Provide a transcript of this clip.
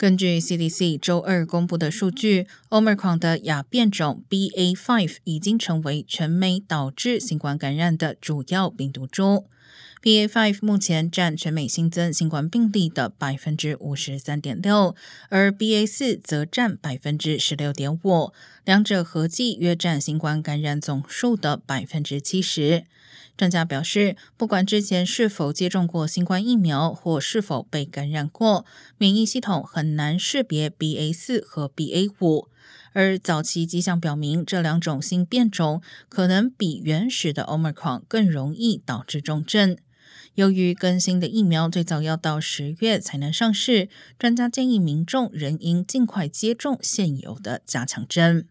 根据 CDC 周二公布的数据，Omicron 的亚变种 BA.5 已经成为全美导致新冠感染的主要病毒株。BA.5 目前占全美新增新冠病例的百分之五十三点六，而 BA.4 则占百分之十六点五，两者合计约占新冠感染总数的百分之七十。专家表示，不管之前是否接种过新冠疫苗或是否被感染过，免疫系统很难识别 BA 四和 BA 五。而早期迹象表明，这两种新变种可能比原始的 Omicron 更容易导致重症。由于更新的疫苗最早要到十月才能上市，专家建议民众仍应尽快接种现有的加强针。